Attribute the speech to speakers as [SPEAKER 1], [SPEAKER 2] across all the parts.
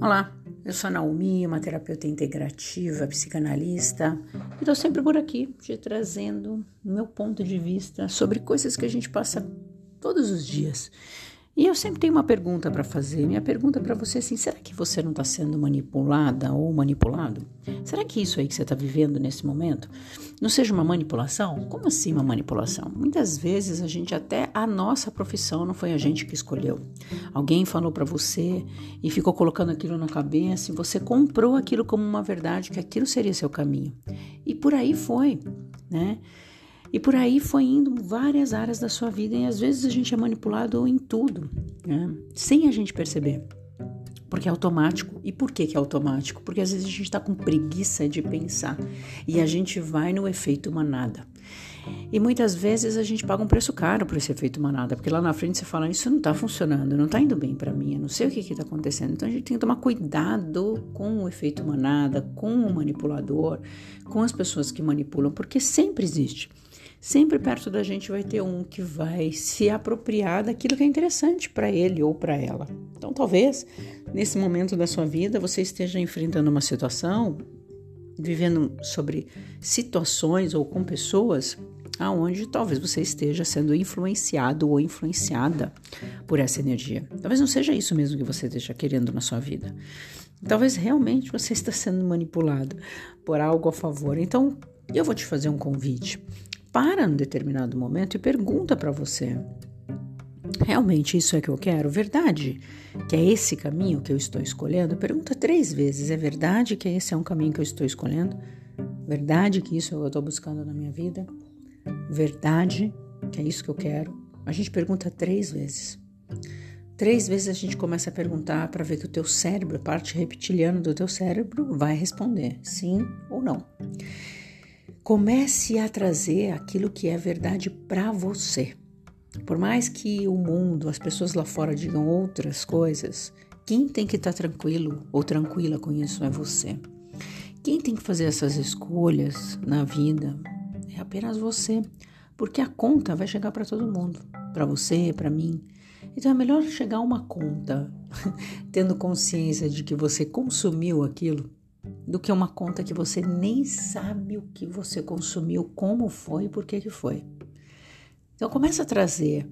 [SPEAKER 1] Olá, eu sou a Naomi, uma terapeuta integrativa, psicanalista, e estou sempre por aqui te trazendo meu ponto de vista sobre coisas que a gente passa todos os dias e eu sempre tenho uma pergunta para fazer. Minha pergunta para você é assim: será que você não está sendo manipulada ou manipulado? Será que isso aí que você está vivendo nesse momento não seja uma manipulação? Como assim uma manipulação? Muitas vezes a gente até a nossa profissão não foi a gente que escolheu. Alguém falou para você e ficou colocando aquilo na cabeça e você comprou aquilo como uma verdade que aquilo seria seu caminho. E por aí foi, né? E por aí foi indo várias áreas da sua vida e às vezes a gente é manipulado em tudo, né? sem a gente perceber. Porque é automático. E por que, que é automático? Porque às vezes a gente está com preguiça de pensar e a gente vai no efeito manada. E muitas vezes a gente paga um preço caro por esse efeito manada, porque lá na frente você fala: Isso não está funcionando, não está indo bem para mim, eu não sei o que está acontecendo. Então a gente tem que tomar cuidado com o efeito manada, com o manipulador, com as pessoas que manipulam, porque sempre existe. Sempre perto da gente vai ter um que vai se apropriar daquilo que é interessante para ele ou para ela. Então, talvez nesse momento da sua vida você esteja enfrentando uma situação, vivendo sobre situações ou com pessoas aonde talvez você esteja sendo influenciado ou influenciada por essa energia. Talvez não seja isso mesmo que você esteja querendo na sua vida. Talvez realmente você está sendo manipulado por algo a favor. Então, eu vou te fazer um convite para num determinado momento e pergunta para você: realmente isso é que eu quero? Verdade que é esse caminho que eu estou escolhendo? Pergunta três vezes: é verdade que esse é um caminho que eu estou escolhendo? Verdade que isso eu estou buscando na minha vida? Verdade que é isso que eu quero? A gente pergunta três vezes. Três vezes a gente começa a perguntar para ver que o teu cérebro, a parte reptiliana do teu cérebro, vai responder sim ou não. Comece a trazer aquilo que é verdade para você. Por mais que o mundo, as pessoas lá fora digam outras coisas, quem tem que estar tá tranquilo ou tranquila com isso é você. Quem tem que fazer essas escolhas na vida é apenas você, porque a conta vai chegar para todo mundo, para você, para mim. Então é melhor chegar a uma conta tendo consciência de que você consumiu aquilo do que uma conta que você nem sabe o que você consumiu, como foi e por que que foi. Então começa a trazer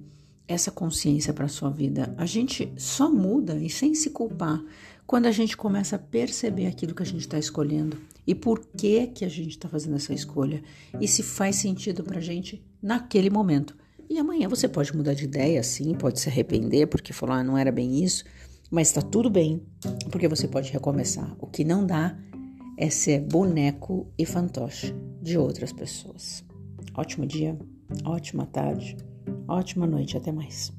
[SPEAKER 1] essa consciência para a sua vida. A gente só muda e sem se culpar quando a gente começa a perceber aquilo que a gente está escolhendo e por que que a gente está fazendo essa escolha e se faz sentido para a gente naquele momento. E amanhã você pode mudar de ideia, sim, pode se arrepender porque falou, ah, não era bem isso, mas está tudo bem, porque você pode recomeçar. O que não dá é ser boneco e fantoche de outras pessoas. Ótimo dia, ótima tarde, ótima noite, até mais.